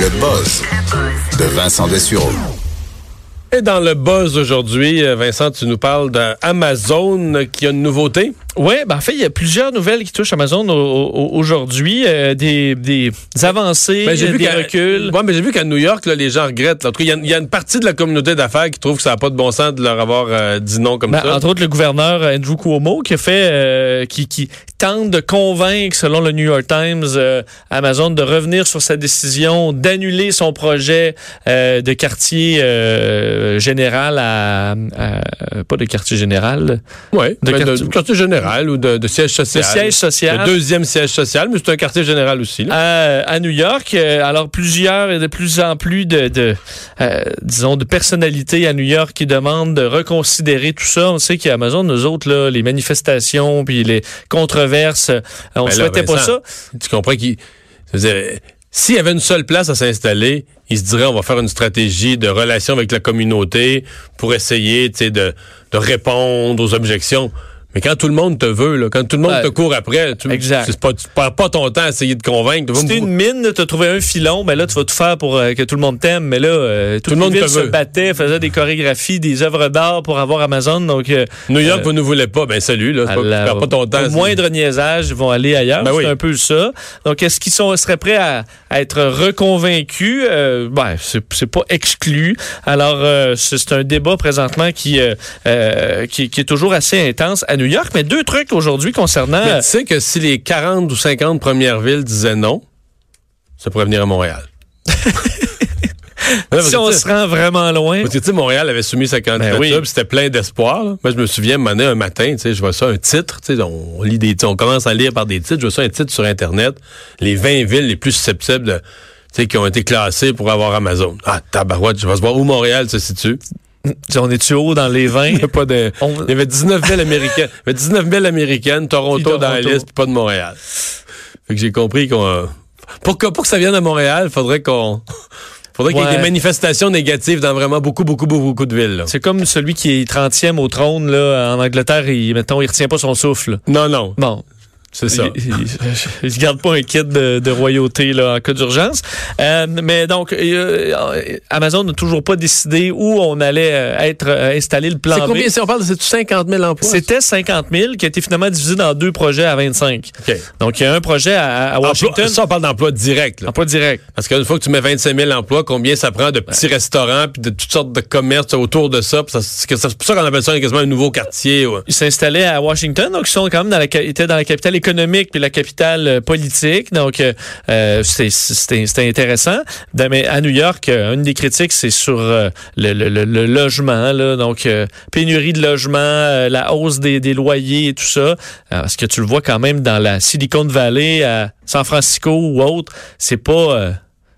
Le buzz de Vincent Dessureau. Et dans le buzz aujourd'hui, euh, Vincent, tu nous parles d'Amazon qui a une nouveauté. Oui, ben en fait, il y a plusieurs nouvelles qui touchent Amazon aujourd'hui, euh, des, des avancées, Ben, vu des reculs. Ouais, mais j'ai vu qu'à New York, là, les gens regrettent. là. En tout cas, il y a- il y, a une partie de la communauté d'affaires qui trouve que ça n'a pas de bon sens de leur avoir euh, dit non comme Ben, ça. entre autres, le gouverneur euh, Andrew Cuomo qui a fait, euh, qui, qui tente de convaincre, selon le New York Times, Amazon de revenir sur sa décision d'annuler son projet de quartier général à, à- pas de quartier général, de ben, de, quartier- de quartier général ou de, de siège de social. siège social. Le deuxième siège social, mais c'est un quartier général aussi. là. à, à New York. Euh, alors plusieurs et de plus en plus de, de euh, disons de personnalités à New York qui demandent de reconsidérer tout ça. On sait qu'Amazon, nous autres là, les manifestations puis les controverses, euh, on Ben là, souhaitait pas ça. Tu comprends qu'il. S'il y avait une seule place à s'installer, il se dirait on va faire une stratégie de relation avec la communauté pour essayer tu sais, de, de répondre aux objections. Mais quand tout le monde te veut, là, quand tout le monde te court après, tu, c'est pas, tu perds pas ton temps à essayer de convaincre. Si t'es une mine, t'as trouvé un filon, ben là, tu vas tout faire pour euh, que tout le monde t'aime. Mais là, euh, toute le monde te se veut. battait, faisait des chorégraphies, des œuvres d'art pour avoir Amazon. Donc, euh, New York, euh, vous ne voulez pas, ben salut, là, pas, tu perds pas ton temps. Au moindre niaisage, ils vont aller ailleurs. Ben c'est oui. un peu ça. Donc, est-ce qu'ils sont, seraient prêts à, à être reconvaincus? Ben, c'est, pas exclu. Alors, c'est, un débat présentement qui, qui, qui est toujours assez intense à New York. Mais deux trucs aujourd'hui concernant... Mais tu sais que si les 40 ou 50 premières villes disaient non, ça pourrait venir à Montréal. Si on se rend vraiment loin... Parce que, tu sais, Montréal avait soumis sa candidature, Ben oui. puis c'était plein d'espoir. Moi, je me souviens, un, un matin, tu sais, je vois ça, un titre, tu sais, on, lit des, on commence à lire par des titres, je vois ça, un titre sur Internet, les 20 villes les plus susceptibles de, tu sais, qui ont été classées pour avoir Amazon. Ah, tabarouette, je vais se voir où Montréal se situe. On est-tu haut dans les 20? Il y pas de, On- il y avait 19 villes américaines, il y avait 19 villes américaines, Toronto, dans la liste, puis pas de Montréal. Fait que j'ai compris qu'on, pour que, pour que ça vienne à Montréal, faudrait qu'on, faudrait qu'il y ait des manifestations négatives dans vraiment beaucoup, beaucoup, beaucoup, beaucoup de villes. C'est comme celui qui est 30e au trône là, en Angleterre, il, mettons, il retient pas son souffle. Non, non, Bon, c'est ça. Il, il, il se garde pas un kit de, de royauté là, en cas d'urgence. Euh, mais donc, euh, Amazon n'a toujours pas décidé où on allait euh, être euh, installé le plan C'est B. combien, si on parle de c'est 50 000 emplois? C'était 50 000 qui a été finalement divisé dans deux projets à 25. OK. Donc, il y a un projet à, à Washington. Emploi- ça, on parle d'emploi direct. là. Emploi direct. Parce qu'une fois que tu mets 25 000 emplois, combien ça prend de petits restaurants puis de toutes sortes de commerces autour de ça? C'est pour ça qu'on appelle ça quasiment un nouveau quartier. ouais. Ils s'installaient à Washington, donc ils sont quand même dans la, étaient dans la capitale économique puis la capitale euh, politique. Donc euh, euh, c'était intéressant. De- Mais à New York, euh, une des critiques, c'est sur le, le- le- le logement. Là, donc pénurie de logement, la hausse des, des loyers et tout ça. Parce que tu le vois quand même dans la Silicon Valley, à San Francisco ou autre, c'est pas...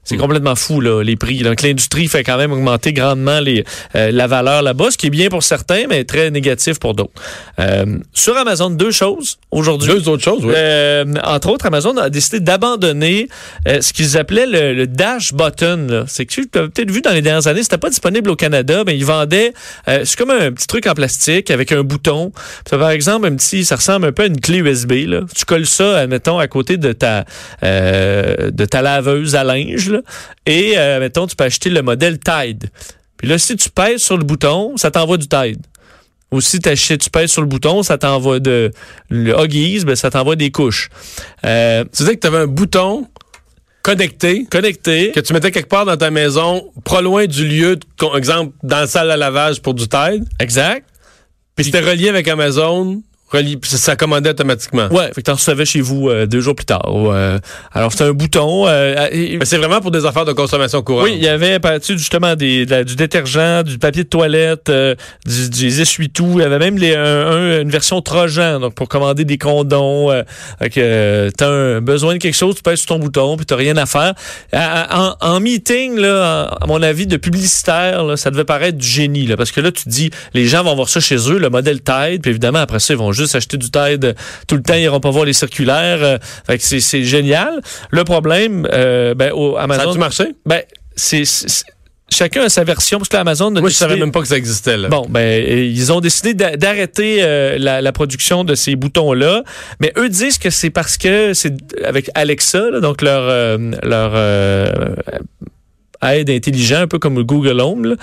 c'est complètement fou, là, les prix. Donc, l'industrie fait quand même augmenter grandement les, euh, la valeur là-bas, ce qui est bien pour certains, mais très négatif pour d'autres. Euh, sur Amazon, deux choses aujourd'hui. Deux autres choses, oui. Euh, entre autres, Amazon a décidé d'abandonner euh, ce qu'ils appelaient le, le dash button. C'est que tu as peut-être vu dans les dernières années, c'était pas disponible au Canada, mais ils vendaient. euh, c'est comme un petit truc en plastique avec un bouton. Par exemple, un petit, ça ressemble un peu à une clé USB. Là. Tu colles ça, admettons, à côté de ta euh, de ta laveuse à linge. là. Et euh, mettons, tu peux acheter le modèle Tide. Puis là, si tu pèses sur le bouton, ça t'envoie du Tide. Ou si tu pèses sur le bouton, ça t'envoie de le Huggies, ben ça t'envoie des couches. Euh, Tu disais que tu avais un bouton connecté connecté. que tu mettais quelque part dans ta maison, pas loin du lieu, de- exemple, dans la salle à lavage pour du Tide, Exact. puis c'était relié avec Amazon, ça, commandait automatiquement. Ouais, fait que t'en recevais chez vous euh, deux jours plus tard. Euh, alors c'est un bouton. euh, et- Mais c'est vraiment pour des affaires de consommation courante. oui, il y avait par-dessus justement des, de la- du détergent, du papier de toilette, euh, du, des essuie-tout. Il y avait même les, un- un- une version Trojan, donc pour commander des condoms. Euh, fait que euh, t'as un, besoin de quelque chose, tu pèses sur ton bouton, puis t'as rien à faire. En, en meeting, là, à mon avis, de publicitaire, là, ça devait paraître du génie, là, parce que là, tu te dis, les gens vont voir ça chez eux, le modèle Tide, puis évidemment, après ça, ils vont juste acheter du Tide tout le temps, ils iront pas voir les circulaires. euh, fait que c'est- génial. Le problème, euh, ben, au Ça Amazon... a-tu marché? Ben, c'est chacun a sa version parce que Amazon a Moi, je savais décidé- même pas que ça existait, là. Bon, ben, ils ont décidé d'a- d'arrêter euh, la, la production de ces boutons-là, mais eux disent que c'est parce que c'est avec Alexa, là, donc leur euh, leur euh, aide intelligent, un peu comme Google Home. là.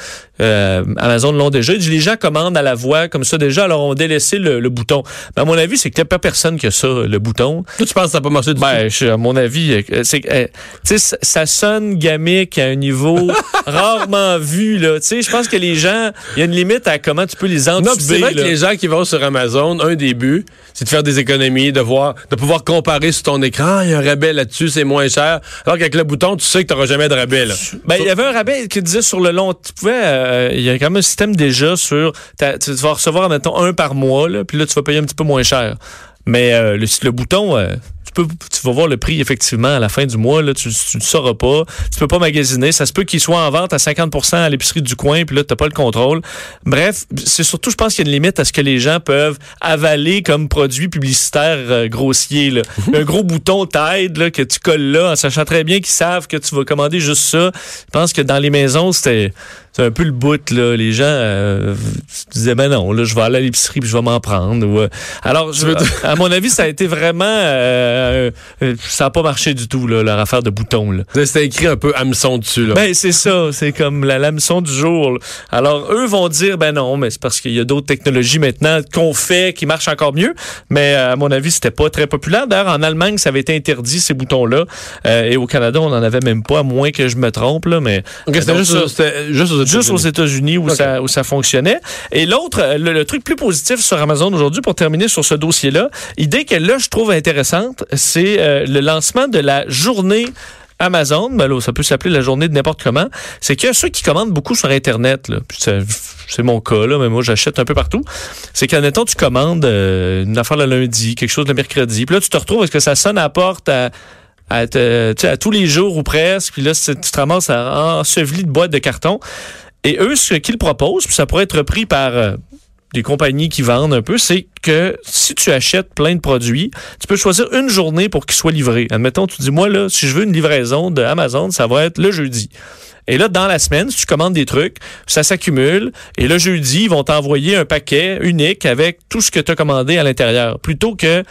Euh, Amazon l'ont déjà. Les gens commandent à la voix comme ça déjà, alors on délaissé le, le bouton. Mais à mon avis, c'est qu'il n'y a pas personne qui a ça, le bouton. Toi, tu penses que ça n'a pas marché du tout? Ben, je- à mon avis, euh, c'est que, euh, tu sais, ça- sonne gamique à un niveau rarement vu, là. Tu sais, je pense que les gens, il y a une limite à comment tu peux les Non, puis c'est entuber, vrai que les gens qui vont sur Amazon, un des buts, c'est de faire des économies, de voir, de pouvoir comparer sur ton écran, Ah, il y a un rabais là-dessus, c'est moins cher. Alors qu'avec le bouton, tu sais que tu n'auras jamais de rabais, là. Ben, il y avait un rabais qui disait sur le long, tu pouvais, euh, il y a quand même un système déjà sur, tu vas recevoir, mettons, un par mois, là, puis là, tu vas payer un petit peu moins cher. Mais euh, le, le bouton, euh, tu peux, tu vas voir le prix effectivement à la fin du mois. Là, tu ne le sauras pas. Tu peux pas magasiner. Ça se peut qu'il soit en vente à 50% à l'épicerie du coin, puis là, tu n'as pas le contrôle. Bref, c'est surtout, je pense qu'il y a une limite à ce que les gens peuvent avaler comme produit publicitaire euh, grossier. Là. un gros bouton t'aide là, que tu colles là, en sachant très bien qu'ils savent que tu vas commander juste ça. Je pense que dans les maisons, c'était c'est un peu le bout. Là. Les gens euh, disaient, ben non, là, je vais aller à l'épicerie puis je vais m'en prendre. Ou, euh, alors, je- dire- à mon avis, ça a été vraiment... euh, euh, ça n'a pas marché du tout, là, leur affaire de boutons. Là. C'était écrit un peu hameçon dessus, là. Ben, c'est ça. C'est comme la du jour. là. Alors, eux vont dire, ben non, mais c'est parce qu'il y a d'autres technologies maintenant qu'on fait qui marchent encore mieux. Mais euh, à mon avis, c'était pas très populaire. D'ailleurs, en Allemagne, ça avait été interdit, ces boutons-là. Euh, et au Canada, on n'en avait même pas, à moins que je me trompe. Là, mais c'était juste, ça- aux- juste aux États-Unis. Où, ça, où ça fonctionnait. Et l'autre, euh, le, le truc plus positif sur Amazon aujourd'hui, pour terminer sur ce dossier-là, idée que là, je trouve intéressante, c'est euh, le lancement de la journée Amazon, ben là, ça peut s'appeler la journée de n'importe comment, c'est que ceux qui commandent beaucoup sur Internet, là, c'est mon cas, là, mais moi j'achète un peu partout, c'est qu'admettons tu commandes euh, une affaire le lundi, quelque chose le mercredi, puis là tu te retrouves parce que ça sonne à la porte à, à, tous les jours ou presque, puis là tu te à enseveli de boîtes de carton. Et eux, ce qu'ils proposent, puis ça pourrait être repris par euh, des compagnies qui vendent un peu, c'est que si tu achètes plein de produits, tu peux choisir une journée pour qu'ils soient livrés. Admettons, tu dis, moi, là, si je veux une livraison de Amazon, ça va être le jeudi. Et là, dans la semaine, si tu commandes des trucs, ça s'accumule. Et le jeudi, ils vont t'envoyer un paquet unique avec tout ce que tu as commandé à l'intérieur. Plutôt que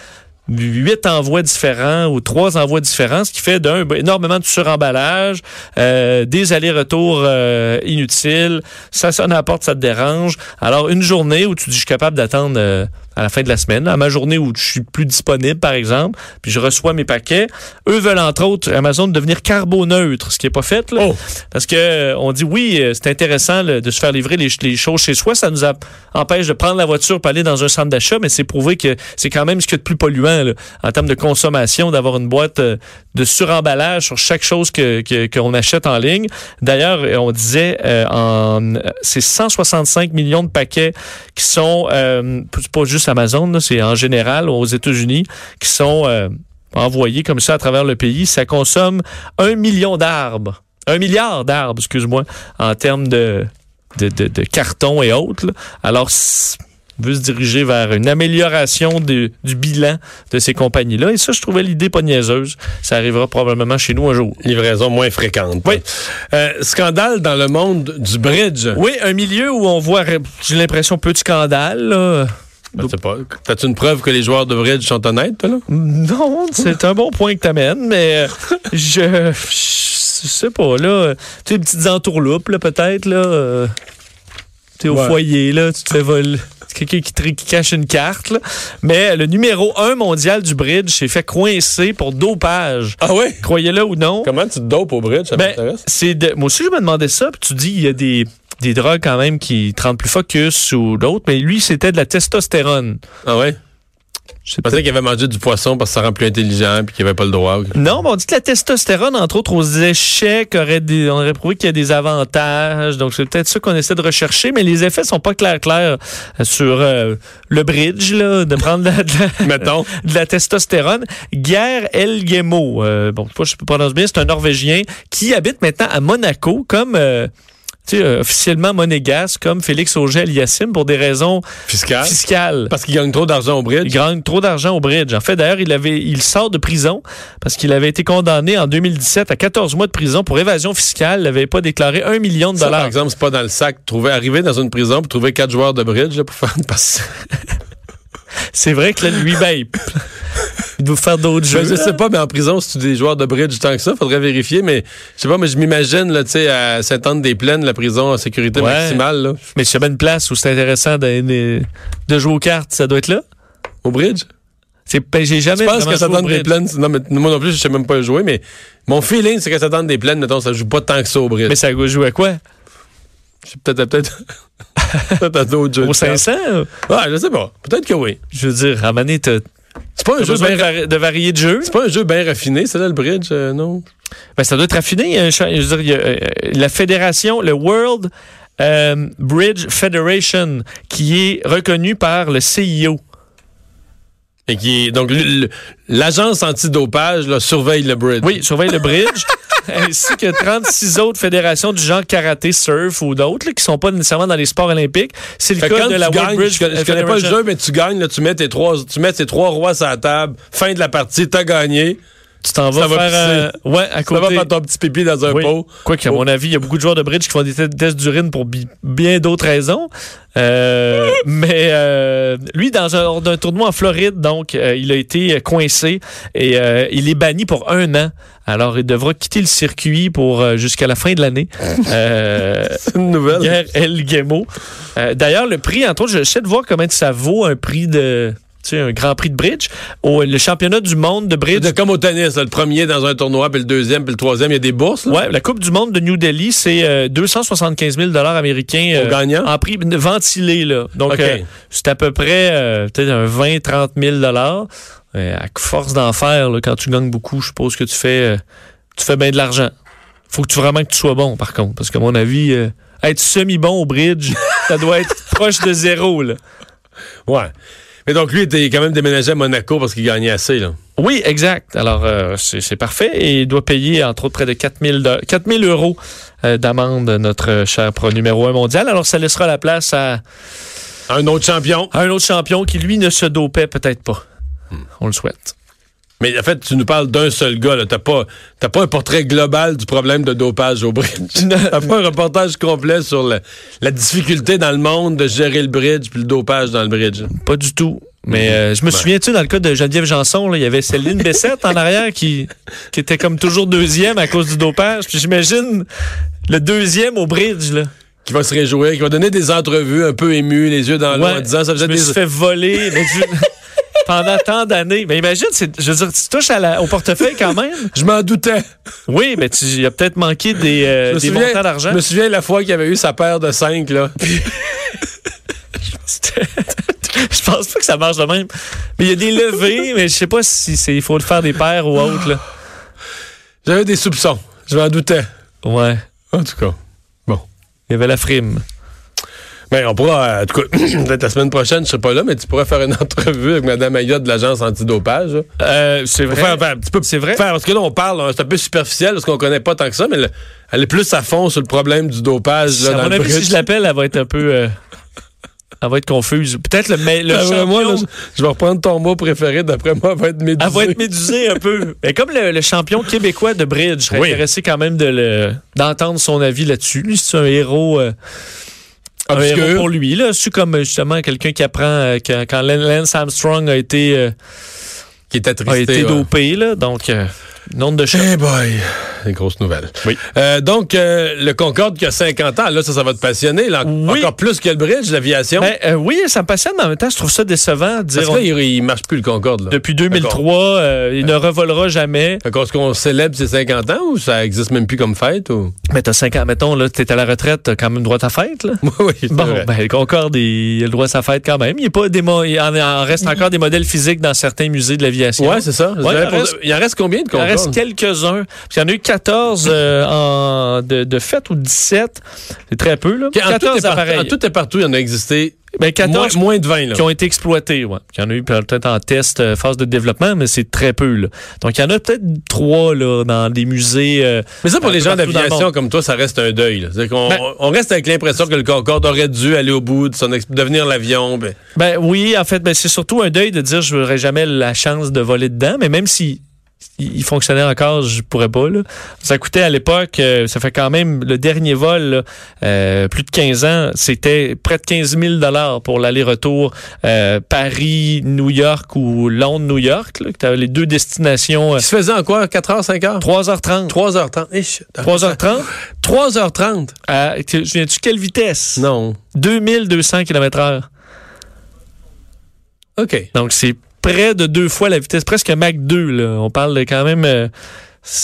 huit envois différents ou trois envois différents, ce qui fait d'un ben, énormément de suremballage, euh, des allers-retours euh, inutiles, ça sonne à ça te dérange. Alors une journée où tu dis je suis capable d'attendre euh, à la fin de la semaine, à ma journée où je suis plus disponible par exemple, puis je reçois mes paquets, eux veulent entre autres Amazon devenir carboneutre, ce qui est pas fait là, Oh. parce que euh, on dit oui, euh, c'est intéressant là, de se faire livrer les, les choses chez soi, ça nous a- empêche de prendre la voiture pour aller dans un centre d'achat, mais c'est prouvé que c'est quand même ce qu'il y a de plus polluant là, en termes de consommation, d'avoir une boîte euh, de suremballage sur chaque chose que qu'on achète en ligne. D'ailleurs, on disait euh, en c'est 165 millions de paquets qui sont euh, pas juste Amazon, c'est en général aux États-Unis qui sont euh, envoyés comme ça à travers le pays. Ça consomme un million d'arbres, un milliard d'arbres, excuse-moi, en termes de de, de, de carton et autres. là. Alors, veut se diriger vers une amélioration de- du bilan de ces compagnies-là. Et ça, je trouvais l'idée pas niaiseuse. Ça arrivera probablement chez nous un jour. Livraison moins fréquente. Oui. Euh, scandale dans le monde du bridge. Oui, un milieu où on voit, j'ai l'impression, peu de scandale. Ben, pas. T'as-tu une preuve que les joueurs de bridge sont honnêtes, toi, là? Non, c'est un bon point que tu amènes, mais euh, je, je sais pas, là. Tu sais, des petites entourloupes, là, peut-être, là. euh, tu sais, au Ouais. foyer, là, tu te fais voler. C'est Quelqu'un qui, cache une carte, là. Mais le numéro un mondial du bridge s'est fait coincer pour dopage. Ah ouais? Croyez-le ou non. Comment tu te dopes au bridge? Ça Ben, m'intéresse. c'est de- moi aussi, je me demandais ça. Puis tu dis, il y a des, des drogues quand même qui te rendent plus focus ou d'autres. Mais lui, c'était de la testostérone. Ah ouais? Je sais Je pensais qu'il avait mangé du poisson parce que ça rend plus intelligent puis qu'il avait pas le droit. Non, mais on dit que la testostérone, entre autres, aux échecs, aurait des, on aurait prouvé qu'il y a des avantages. Donc, c'est peut-être ça qu'on essaie de rechercher, mais les effets sont pas clairs clairs euh, sur euh, le bridge, là, de prendre de la, de la- Mettons. de la testostérone. Guerre Elgemo, euh, bon, je sais pas prononcer bien, c'est un Norvégien qui habite maintenant à Monaco, comme... euh, euh, officiellement monégasque, comme Félix Auger-Aliassime, pour des raisons Fiscal. fiscales. Parce qu'il gagne trop d'argent au Il bridge. gagne trop d'argent au bridge. En fait, d'ailleurs, il avait, il sort de prison parce qu'il avait été condamné en 2017 à 14 mois de prison pour évasion fiscale. Il n'avait pas déclaré un million de Ça, par dollars. exemple, c'est pas dans le sac. Trouver, arriver dans une prison pour trouver quatre joueurs de bridge là, pour faire une passe. C'est vrai que là, lui, ben, il, doit faire d'autres jeux. Ben, je sais pas, mais en prison, si tu des joueurs de bridge tant que ça, faudrait vérifier, mais je sais pas, mais je m'imagine, là, tu sais, à Sainte-Anne-des-Plaines, la prison en sécurité Ouais. maximale, là. Mais s'il y avait une place où c'est intéressant de, de- jouer aux cartes, ça doit être là. Au bridge? C'est, ben, j'ai jamais Je pense que joué au bridge. Sainte-Anne-des-Plaines, non, mais moi non plus, je sais même pas jouer, mais mon feeling, c'est que Sainte-Anne-des-Plaines, mettons, ça joue pas tant que ça au bridge. Mais ça joue à quoi? Peut-être, peut-être, d'autres jeux. Au de cartes. 500? Ouais, je sais pas. Peut-être que oui. Je veux dire, à donné, t'as C'est pas un t'as jeu de, bien, vari- de varier de jeux. c'est pas un jeu bien raffiné, c'est là, le bridge, euh, non? Ben, ça doit être raffiné. Cha- je veux dire, il y a, euh, la fédération, le World euh, Bridge Federation, qui est reconnu par le CIO. Et qui est, donc, l'agence antidopage, là, surveille le bridge. Oui, surveille le bridge, ainsi que 36 autres fédérations du genre karaté, surf ou d'autres, qui sont pas nécessairement dans les sports olympiques. C'est le Fait cas de la gagnes, Bridge je, connais- je connais pas le jeu, mais tu gagnes, là, tu mets tes trois, tu mets tes trois rois sur la table, fin de la partie, t'as gagné. Tu t'en vas Ça va faire... euh, ouais, à Ça côté. va faire ton petit pipi dans un Oui. pot. Quoique, à Oh. mon avis, il y a beaucoup de joueurs de bridge qui font des te- tests d'urine pour bi- bien d'autres raisons. Euh, mais euh, lui, dans un, lors d'un tournoi en Floride, donc, euh, il a été coincé et euh, il est banni pour un an. Alors, il devra quitter le circuit pour euh, jusqu'à la fin de l'année. Euh, C'est une nouvelle. Pierre El Guemo. Euh, D'ailleurs, le prix, entre autres, j'essaie de voir comment ça vaut un prix de... Tu sais, un grand prix de bridge. Au, le championnat du monde de bridge C'est comme au tennis, là, le premier dans un tournoi, puis le deuxième, puis le troisième, il y a des bourses. là. Ouais, la Coupe du monde de New Delhi, c'est euh, 275 000 dollars américains euh, gagnant? en prix ventilé là. Donc euh, c'est à peu près euh, peut-être un 20 30 000 dollars. Euh, à force d'en faire là, quand tu gagnes beaucoup, je suppose que tu fais euh, tu fais bien de l'argent. Faut que tu vraiment que tu sois bon par contre parce que à mon avis euh, être semi bon au bridge, ça doit être proche de zéro là. Ouais. Mais donc, lui, il était quand même déménagé à Monaco parce qu'il gagnait assez, là. Oui, exact. Alors, euh, c'est parfait. Et il doit payer, entre autres, près de 4 000, de- 4 000 euros euh, d'amende, notre cher pro numéro 1 mondial. Alors, ça laissera la place à, Un autre champion. à un autre champion qui, lui, ne se dopait peut-être pas. On le souhaite. Mais en fait, tu nous parles d'un seul gars, là. T'as pas, t'as pas un portrait global du problème de dopage au bridge. T'as pas un reportage complet sur la difficulté dans le monde de gérer le bridge puis le dopage dans le bridge. Pas du tout. Mais euh, je me souviens, tu sais, dans le cas de Geneviève Janson, il y avait Céline Bessette en arrière qui, qui était comme toujours deuxième à cause du dopage. Puis j'imagine le deuxième au bridge, là. Qui va se réjouir, qui va donner des entrevues un peu émues, les yeux dans l'eau, Ouais, en disant ça je faisait me des. suis fait voler pendant tant d'années. Mais imagine, je veux dire, tu touches à la- au portefeuille quand même. Je m'en doutais. Oui, mais tu il a peut-être manqué des, euh, des souviens- montants d'argent. Je me souviens la fois qu'il avait eu sa paire de 5, là. Je pense pas que ça marche de même. Mais il y a des levées, mais je sais pas si c'est il faut le faire des paires ou autre. Là. J'avais des soupçons. Je m'en doutais. Ouais. En tout cas. Il y avait la frime. Ben, on pourra, en tout cas, peut-être la semaine prochaine, je serai pas là, mais tu pourrais faire une entrevue avec Mme Ayotte de l'agence antidopage. Euh, c'est vrai. faire, faire un petit peu C'est vrai. faire- parce que là, on parle, hein, c'est un peu superficiel, parce qu'on connaît pas tant que ça, mais le- elle est plus à fond sur le problème du dopage. Là, à dans mon le avis, bridge. si je l'appelle, elle va être un peu. euh, elle va être confuse. Peut-être le, mais, le Ah, champion. moi, là, je, je vais reprendre ton mot préféré, d'après moi, elle va être médusée. Elle va être médusée un peu. Mais comme le, le champion québécois de bridge, je serais Oui. intéressé quand même de le d'entendre son avis là-dessus. Lui, c'est un héros. euh, un Obscur. héros pour lui. Là. C'est comme euh, justement quelqu'un qui apprend euh, que- quand Lance Armstrong a été, euh, qui est a attristé. été ouais. dopé. Là. Donc, euh, nombre de chocs. Eh boy, des grosses nouvelles. Oui. Euh, donc, euh, le Concorde qui a 50 ans, là, ça, ça va te passionner. là, Oui. Encore plus que le bridge, l'aviation. Ben, euh, oui, ça me passionne, mais en même temps, je trouve ça décevant dire Parce que là, il, il marche plus le Concorde. Là. depuis 2003, euh, il ne revolera jamais. Est-ce qu'on célèbre ses 50 ans ou ça existe même plus comme fête? Ou... Mais t'as 5 ans, mettons, là, t'es à la retraite, t'as quand même droit à ta fête, là. oui, Bon, vrai. ben, le Concorde, il, il a le droit à sa fête quand même. Il, est pas des mo- il en, en reste encore des modèles physiques dans certains musées de l'aviation. Ouais, c'est ça. Ouais, il en reste- il en reste combien de en reste quelques-uns. Puis Il y en a eu 14 euh, en, de, de fait ou 17. C'est très peu, là. En tout, 14 et partout, appareils. en tout et partout, il y en a existé Ben, 14 moins, moins de 20. Là. qui ont été exploités, ouais. Il y en a eu peut-être en test, euh, phase de développement, mais c'est très peu, là. Donc, il y en a peut-être trois, là, dans des musées. euh, Mais ça, pour les gens d'aviation comme toi, ça reste un deuil. là. Ben- on reste avec l'impression que le Concorde aurait dû aller au bout de son devenir l'avion. Ben, Ben oui, en fait, ben, c'est surtout un deuil de dire je n'aurai jamais la chance de voler dedans, mais même si il, il fonctionnait encore, je pourrais pas. Là. Ça coûtait à l'époque, euh, ça fait quand même le dernier vol, là, euh, plus de 15 ans, c'était près de 15 000 dollars pour l'aller-retour euh, Paris-New York ou Londres-New York. Là, que t'avais les deux destinations. Qui se faisait en quoi? 4 h, 5 h? 3h30. 3h30. Ich, 3h30. 3h30? À, tu viens-tu quelle vitesse? Non. 2200 km heure. OK. Donc, c'est près de deux fois la vitesse, presque Mach 2. Là. On parle de quand même...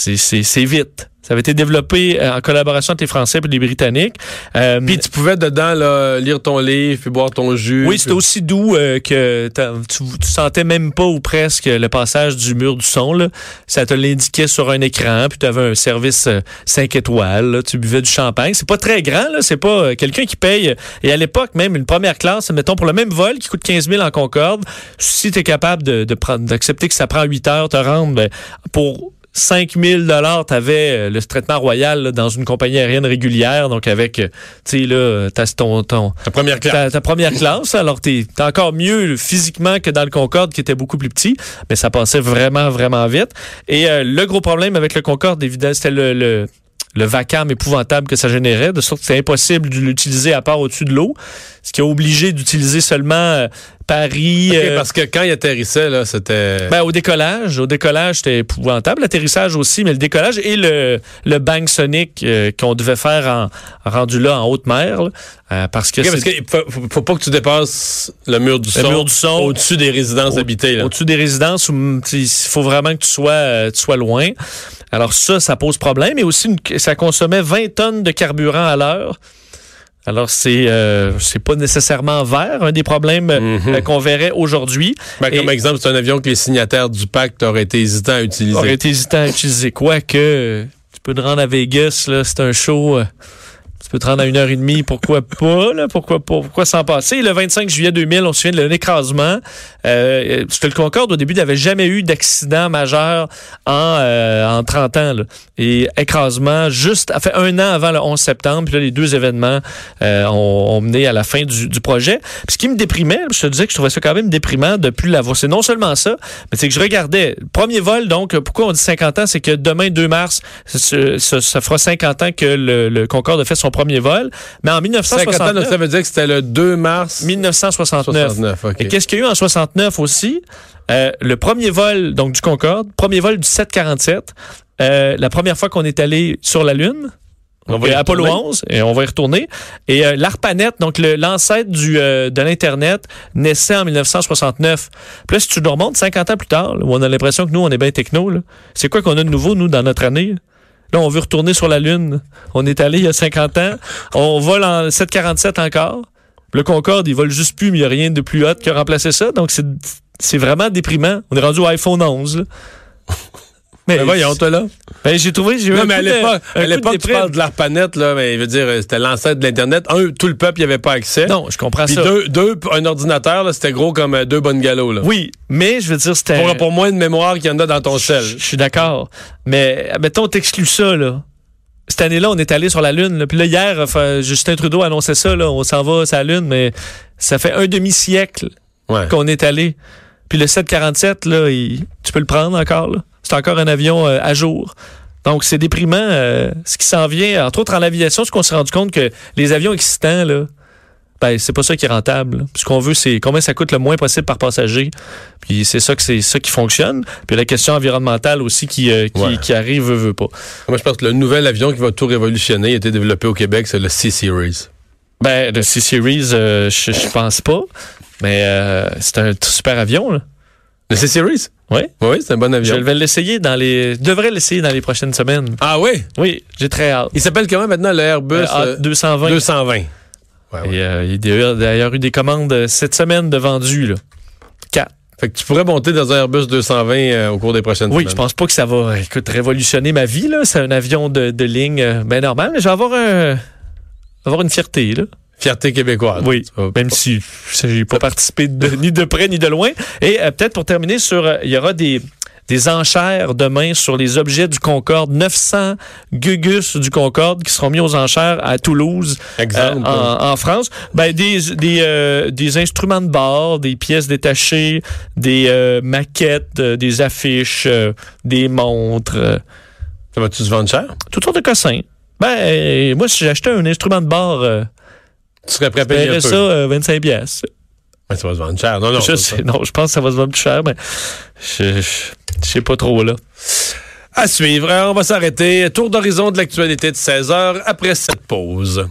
euh, c'est vite. Ça avait été développé euh, en collaboration avec les Français et les Britanniques. Euh, Puis tu pouvais dedans là, lire ton livre, puis boire ton jus. oui, c'était puis- aussi doux euh, que tu, tu sentais même pas ou presque le passage du mur du son. Là. Ça te l'indiquait sur un écran, puis tu avais un service 5 étoiles. là. Tu buvais du champagne. C'est pas très grand, là. c'est pas euh, quelqu'un qui paye. Et à l'époque, même une première classe, mettons pour le même vol qui coûte 15 000 en Concorde, si tu es capable de, de prendre, d'accepter que ça prend 8 heures te rendre, ben, pour 5 000 dollars, t'avais le traitement royal là, dans une compagnie aérienne régulière, donc avec, euh, tu sais là, t'as ton, ton, La première classe. ta, ta première classe. Alors, t'es es encore mieux physiquement que dans le Concorde, qui était beaucoup plus petit, mais ça passait vraiment, vraiment vite. Et euh, le gros problème avec le Concorde, évidemment, c'était le, le, le vacarme épouvantable que ça générait, de sorte que c'est impossible de l'utiliser à part au-dessus de l'eau, ce qui a obligé d'utiliser seulement euh, Paris. Euh, parce que quand il atterrissait, là, c'était. ben, au décollage, au décollage, c'était épouvantable. L'atterrissage aussi, mais le décollage et le, le bang sonic euh, qu'on devait faire en rendu là en haute mer, là, euh, parce que OK, parce faut, pas que tu dépasses le mur du Le son, mur du son. au-dessus des résidences Au- habitées. Au-dessus des résidences où mm, il faut vraiment que tu sois, tu sois loin. Alors ça, ça pose problème. Et aussi, une- ça consommait 20 tonnes de carburant à l'heure. Alors c'est euh, c'est pas nécessairement vert, un des problèmes euh, Mhm. qu'on verrait aujourd'hui. Ben, comme exemple, c'est un avion que les signataires du pacte auraient été hésitants à utiliser. Aurait été hésitant à utiliser quoi que tu peux te rendre à Vegas, là, c'est un show. euh, tu peux te rendre à une heure et demie, pourquoi pas, là, pourquoi pourquoi s'en passer? Le 25 juillet 2000, on se souvient de l'écrasement. Euh, c'était le Concorde, au début, n'avait jamais eu d'accident majeur en, euh, en 30 ans. Et écrasement, juste, fait un an avant le 11 septembre, puis là, les deux événements euh, ont, mené à la fin du, du projet. Puis ce qui me déprimait, je te disais que je trouvais ça quand même déprimant de plus l'avoir. C'est non seulement ça, mais c'est que je regardais. Premier vol, donc, pourquoi on dit 50 ans? C'est que demain, 2 mars, ça fera 50 ans que le, le Concorde a fait son premier vol. Mais en 50 ans, 1969, ça veut dire que c'était le 2 mars 1969. 69. OK. Et qu'est-ce qu'il y a eu en 69 aussi? Euh, le premier vol donc du Concorde, premier vol du 747, euh, la première fois qu'on est allé sur la Lune. On Donc, va y euh, Apollo retourner. 11, et on va y retourner. Et euh, l'ARPANET, donc l'ancêtre du euh, de l'Internet, naissait en 1969. Puis là, si tu nous remontes 50 ans plus tard, là, où on a l'impression que nous, on est bien techno, c'est quoi qu'on a de nouveau, nous, dans notre année? Là, on veut retourner sur la Lune. On est allé il y a 50 ans. On vole en 747 encore. Le Concorde, il vole juste plus, mais il n'y a rien de plus hot qui a remplacé ça. Donc, c'est vraiment déprimant. On est rendu au iPhone 11. là. Mais Ben voyons, toi là. ben, j'ai trouvé, j'ai Non, un mais à de- l'époque, à l'époque, tu parles de l'ARPANET, là, mais il veut dire, c'était l'ancêtre de l'Internet. Un, tout le peuple n'y avait pas accès. Non, je comprends Puis ça. deux, deux, un ordinateur, là, c'était gros comme euh, deux bungalows, là. Oui, mais je veux dire, c'était. Pour, pour moins de mémoire qu'il y en a dans ton Je sel. je suis d'accord. Mais mettons, t'exclus ça, là. Cette année-là, on est allé sur la Lune. là. Puis là, hier, enfin, Justin Trudeau annonçait ça, là. On s'en va sur la Lune, mais ça fait un demi-siècle Ouais. qu'on est allé. Puis le 747, là, il- tu peux le prendre encore, là? C'est encore un avion euh, à jour. Donc, c'est déprimant. euh, ce qui s'en vient, entre autres en aviation, c'est qu'on s'est rendu compte que les avions existants, là, ben, c'est pas ça qui est rentable. là. Ce qu'on veut, c'est combien ça coûte le moins possible par passager. Puis c'est ça que c'est ça qui fonctionne. Puis la question environnementale aussi qui, euh, qui, Ouais. qui arrive, veut, veut pas. Moi, je pense que le nouvel avion qui va tout révolutionner, il a été développé au Québec, c'est le C-Series. Ben, le C-Series, euh, je pense pas. Mais c'est un super avion, là. Le C-Series? Oui. Oui, c'est un bon Je avion. vais l'essayer dans les. Je devrais l'essayer dans les prochaines semaines. Ah oui? Oui, j'ai très hâte. Il s'appelle comment maintenant le Airbus Euh, euh, 220. 220? Ouais, ouais. Et, euh, il y a d'ailleurs- eu des commandes euh, cette semaine de vendus. Là. Quatre. Fait que tu pourrais monter dans un Airbus 220 euh, au cours des prochaines Oui, semaines. je pense pas que ça va écoute, révolutionner ma vie. là. C'est un avion de, de ligne euh, ben normal, mais je vais avoir, un, avoir une fierté. Là. Fierté québécoise. Oui, même si j'ai pas participé de- ni de près ni de loin. Et euh, peut-être pour terminer sur, euh, il y aura des des enchères demain sur les objets du Concorde. 900 Gugus du Concorde qui seront mis aux enchères à Toulouse, euh, en, en France. Ben, des, des, euh, des instruments de bord, des pièces détachées, des euh, maquettes, euh, des affiches, euh, des montres, Ça va-tu se vendre cher? toutes sortes de cossins. Ben, moi, si j'achetais un instrument de bord, euh, Tu serais prêt à payer un peu? ça euh, 25 pièces. Ouais, ça va se vendre cher. Non, non. je sais, non, je pense que ça va se vendre plus cher, mais je, je, je sais pas trop, là. À suivre. On va s'arrêter. Tour d'horizon de l'actualité de 16 heures après cette pause.